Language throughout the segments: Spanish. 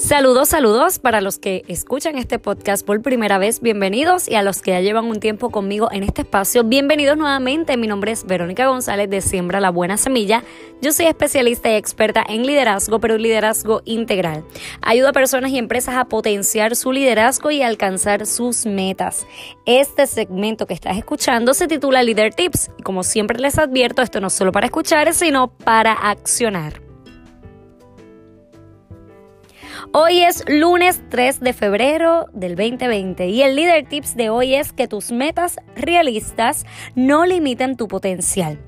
Saludos, saludos para los que escuchan este podcast por primera vez, bienvenidos y a los que ya llevan un tiempo conmigo en este espacio, bienvenidos nuevamente. Mi nombre es Verónica González de Siembra la Buena Semilla. Yo soy especialista y experta en liderazgo, pero un liderazgo integral. Ayudo a personas y empresas a potenciar su liderazgo y alcanzar sus metas. Este segmento que estás escuchando se titula Leader Tips y como siempre les advierto, esto no es solo para escuchar, sino para accionar. Hoy es lunes 3 de febrero del 2020 y el líder tips de hoy es que tus metas realistas no limiten tu potencial.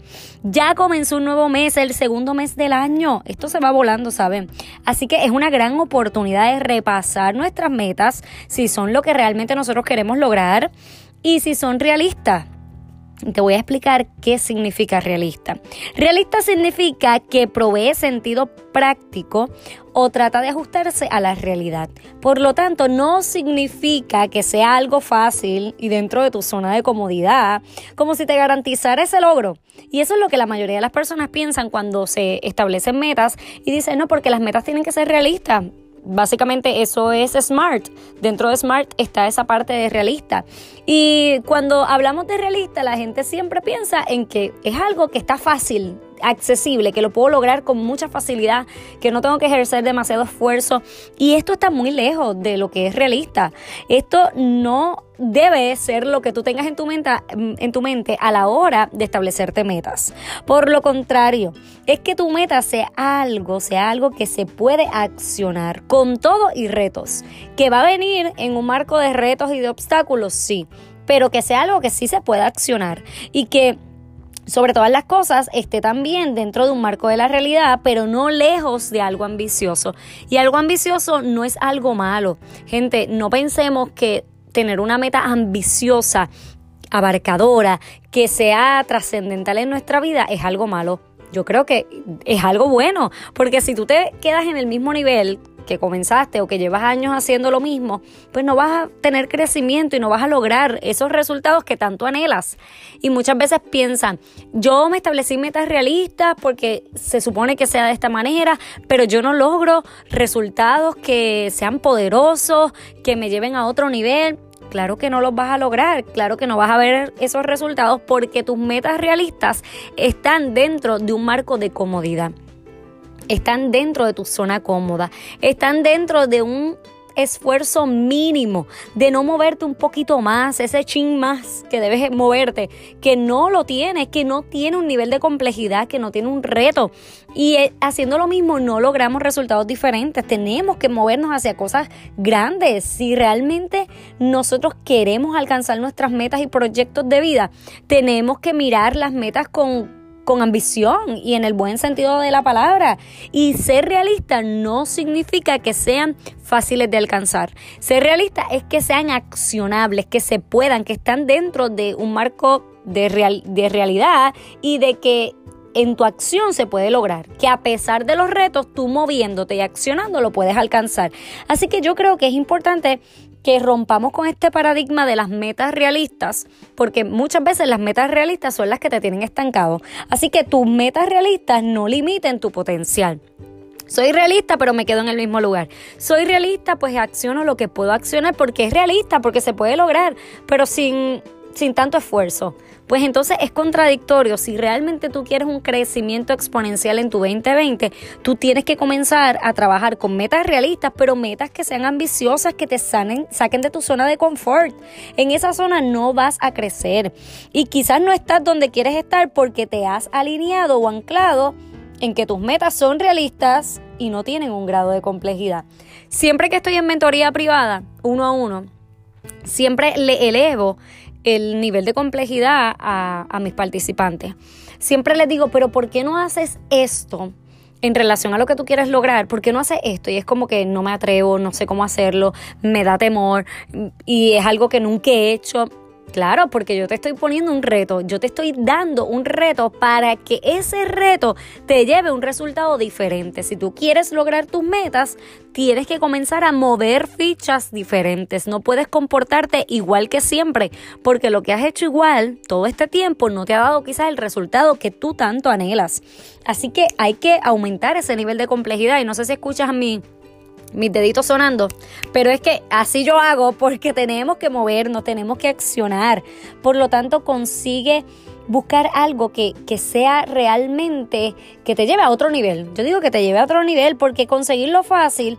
Ya comenzó un nuevo mes, el segundo mes del año. Esto se va volando, ¿saben? Así que es una gran oportunidad de repasar nuestras metas, si son lo que realmente nosotros queremos lograr y si son realistas. Te voy a explicar qué significa realista. Realista significa que provee sentido práctico o trata de ajustarse a la realidad. Por lo tanto, no significa que sea algo fácil y dentro de tu zona de comodidad, como si te garantizara ese logro. Y eso es lo que la mayoría de las personas piensan cuando se establecen metas y dicen, no, porque las metas tienen que ser realistas básicamente eso es SMART. Dentro de SMART está esa parte de realista. Y cuando hablamos de realista, la gente siempre piensa en que es algo que está fácil, accesible, que lo puedo lograr con mucha facilidad, que no tengo que ejercer demasiado esfuerzo. Y esto está muy lejos de lo que es realista. Esto no debe ser lo que tú tengas en tu, mente, en tu mente a la hora de establecerte metas. Por lo contrario, es que tu meta sea algo, sea algo que se puede accionar con todo y retos, que va a venir en un marco de retos y de obstáculos, sí, pero que sea algo que sí se pueda accionar y que sobre todas las cosas esté también dentro de un marco de la realidad, pero no lejos de algo ambicioso. Y algo ambicioso no es algo malo. Gente, no pensemos que tener una meta ambiciosa, abarcadora, que sea trascendental en nuestra vida es algo malo. Yo creo que es algo bueno, porque si tú te quedas en el mismo nivel que comenzaste o que llevas años haciendo lo mismo, pues no vas a tener crecimiento y no vas a lograr esos resultados que tanto anhelas. Y muchas veces piensan, yo me establecí metas realistas porque se supone que sea de esta manera, pero yo no logro resultados que sean poderosos, que me lleven a otro nivel. Claro que no los vas a lograr, claro que no vas a ver esos resultados porque tus metas realistas están dentro de un marco de comodidad están dentro de tu zona cómoda, están dentro de un esfuerzo mínimo de no moverte un poquito más, ese chin más que debes moverte, que no lo tienes, que no tiene un nivel de complejidad, que no tiene un reto. Y eh, haciendo lo mismo no logramos resultados diferentes. Tenemos que movernos hacia cosas grandes. Si realmente nosotros queremos alcanzar nuestras metas y proyectos de vida, tenemos que mirar las metas con con ambición y en el buen sentido de la palabra. Y ser realista no significa que sean fáciles de alcanzar. Ser realista es que sean accionables, que se puedan, que están dentro de un marco de, real, de realidad y de que en tu acción se puede lograr, que a pesar de los retos, tú moviéndote y accionando lo puedes alcanzar. Así que yo creo que es importante que rompamos con este paradigma de las metas realistas, porque muchas veces las metas realistas son las que te tienen estancado. Así que tus metas realistas no limiten tu potencial. Soy realista, pero me quedo en el mismo lugar. Soy realista, pues acciono lo que puedo accionar porque es realista, porque se puede lograr, pero sin, sin tanto esfuerzo. Pues entonces es contradictorio. Si realmente tú quieres un crecimiento exponencial en tu 2020, tú tienes que comenzar a trabajar con metas realistas, pero metas que sean ambiciosas, que te saquen de tu zona de confort. En esa zona no vas a crecer. Y quizás no estás donde quieres estar porque te has alineado o anclado en que tus metas son realistas y no tienen un grado de complejidad. Siempre que estoy en mentoría privada, uno a uno, siempre le elevo el nivel de complejidad a, mis participantes. Siempre les digo, pero ¿por qué no haces esto? en relación a lo que tú quieres lograr, ¿por qué no haces esto? Y es como que no me atrevo, no sé cómo hacerlo, me da temor y es algo que nunca he hecho. Claro, porque yo te estoy poniendo un reto, yo te estoy dando un reto para que ese reto te lleve a un resultado diferente. Si tú quieres lograr tus metas, tienes que comenzar a mover fichas diferentes. No puedes comportarte igual que siempre, porque lo que has hecho igual todo este tiempo no te ha dado quizás el resultado que tú tanto anhelas. Así que hay que aumentar ese nivel de complejidad y no sé si escuchas a mí mis deditos sonando, pero es que así yo hago porque tenemos que movernos, tenemos que accionar. Por lo tanto, consigue buscar algo que, que, sea realmente que te lleve a otro nivel. Yo digo que te lleve a otro nivel porque conseguirlo fácil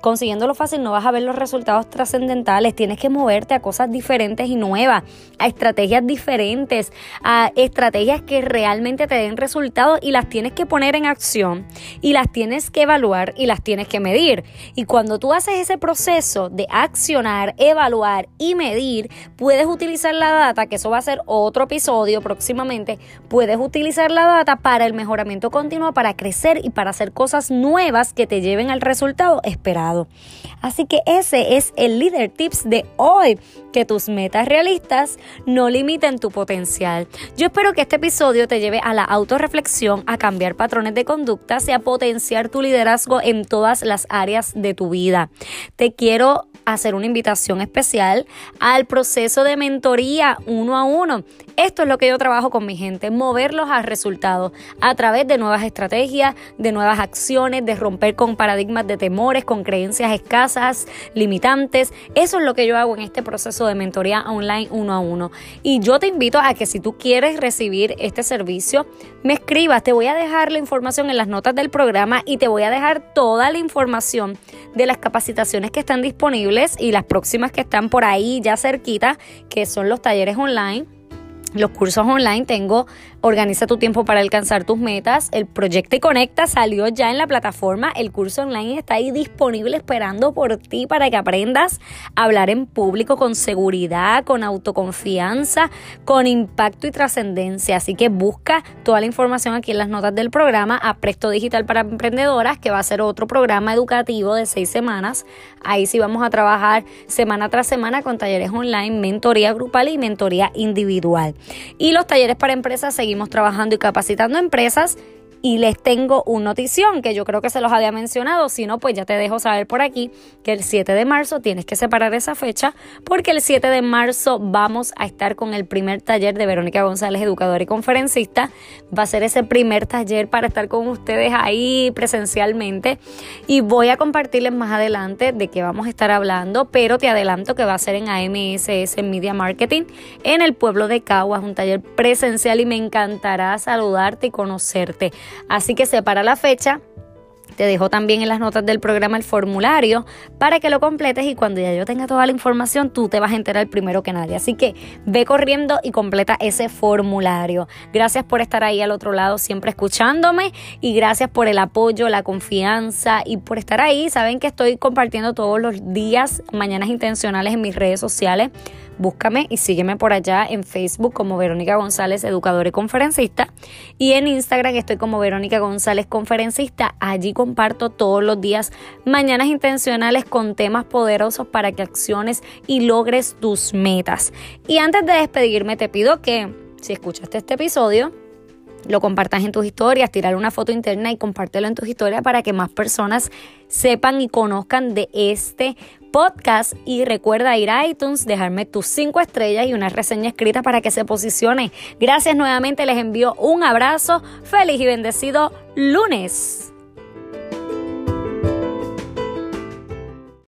consiguiéndolo fácil no vas a ver los resultados trascendentales. Tienes que moverte a cosas diferentes y nuevas, a estrategias diferentes, a estrategias que realmente te den resultados y las tienes que poner en acción y las tienes que evaluar y las tienes que medir. Y cuando tú haces ese proceso de accionar, evaluar y medir, puedes utilizar la data, que eso va a ser otro episodio próximamente, puedes utilizar la data para el mejoramiento continuo, para crecer y para hacer cosas nuevas que te lleven al resultado esperado. Así que ese es el líder tips de hoy, que tus metas realistas no limiten tu potencial. Yo espero que este episodio te lleve a la autorreflexión, a cambiar patrones de conductas y a potenciar tu liderazgo en todas las áreas de tu vida. Te quiero hacer una invitación especial al proceso de mentoría uno a uno. Esto es lo que yo trabajo con mi gente, moverlos a resultados a través de nuevas estrategias, de nuevas acciones, de romper con paradigmas de temores, con creencias escasas, limitantes. Eso es lo que yo hago en este proceso de mentoría online uno a uno. Y yo te invito a que si tú quieres recibir este servicio, me escribas. Te voy a dejar la información en las notas del programa y te voy a dejar toda la información de las capacitaciones que están disponibles y las próximas que están por ahí ya cerquita, que son los talleres online los cursos online tengo Organiza tu tiempo para alcanzar tus metas. El Proyecto y Conecta salió ya en la plataforma. El curso online está ahí disponible esperando por ti para que aprendas a hablar en público con seguridad, con autoconfianza, con impacto y trascendencia. Así que busca toda la información aquí en las notas del programa Apresto Digital para Emprendedoras, que va a ser otro programa educativo de seis semanas. Ahí sí vamos a trabajar semana tras semana con talleres online, mentoría grupal y mentoría individual. Y los talleres para empresas seguimos trabajando y capacitando empresas y les tengo una notición que yo creo que se los había mencionado, si no, pues ya te dejo saber por aquí que el 7 de marzo tienes que separar esa fecha porque el 7 de marzo vamos a estar con el primer taller de Verónica González, educadora y conferencista. Va a ser ese primer taller para estar con ustedes ahí presencialmente y voy a compartirles más adelante de qué vamos a estar hablando, pero te adelanto que va a ser en AMSS Media Marketing en el pueblo de Caguas, un taller presencial y me encantará saludarte y conocerte. Así que separa la fecha. Te dejo también en las notas del programa el formulario para que lo completes y cuando ya yo tenga toda la información tú te vas a enterar primero que nadie. Así que ve corriendo y completa ese formulario. Gracias por estar ahí al otro lado siempre escuchándome y gracias por el apoyo, la confianza y por estar ahí. Saben que estoy compartiendo todos los días mañanas intencionales en mis redes sociales Búscame y sígueme por allá en Facebook como Verónica González, educadora y conferencista. Y en Instagram estoy como Verónica González, conferencista. Allí comparto todos los días mañanas intencionales con temas poderosos para que acciones y logres tus metas. Y antes de despedirme, te pido que si escuchaste este episodio, lo compartas en tus historias, tirar una foto interna y compártelo en tus historias para que más personas sepan y conozcan de este podcast y recuerda ir a iTunes, dejarme tus cinco estrellas y una reseña escrita para que se posicione. Gracias nuevamente, les envío un abrazo, feliz y bendecido lunes.